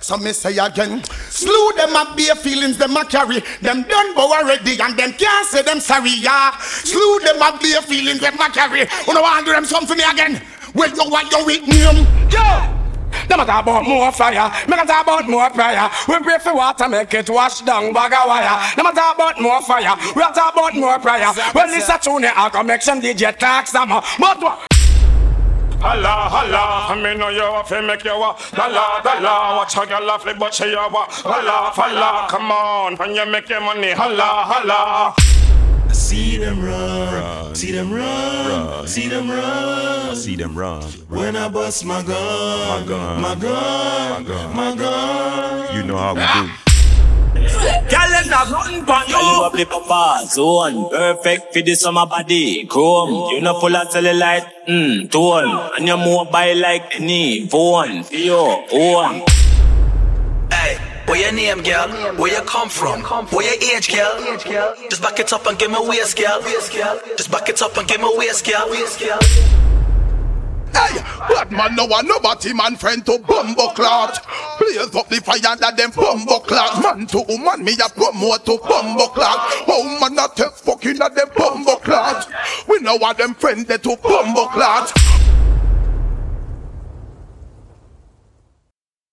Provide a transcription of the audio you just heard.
So me say again, slew them a bare feelings them a carry. Them done bow already and them can't say them sorry, yeah. Slew them a bare feelings them a carry. You know want do them something me again? Well, you want your with name? Um? Yeah. Them talk about more fire, me can talk about more prayer. We pray for water, make it wash down bag of wire. Them talk about more fire, we talk about more prayer. Well, this a tune, I can make some DJ talk some more. What? Holla, holla, I mean know you have to make you a Holla, holla, watch how you laugh but she a wa Holla, holla, come on, when you make your money Holla, holla See them run, see them run, see them run, see them run. When I bust my gun, My gun. my gun, My gun. my gun. You know how we do. Have nothing but you you zone. Perfect for the summer body. Chrome. You know full of cellulite. Mmm, tone. And you mobile like any phone. Your own. Oh, hey, where your name, girl? Where you come from? Where your age, girl? Just back it up and give me waist, girl. Just back it up and give me waist, girl. Bad man no one nobody man friend to bumbo clot. Blaze up the fire that them bumbo clot. Man to woman me a promote to bumbo clot. Oh man not take fucking at them bumbo clot. We know what them friend they to bumbo clot.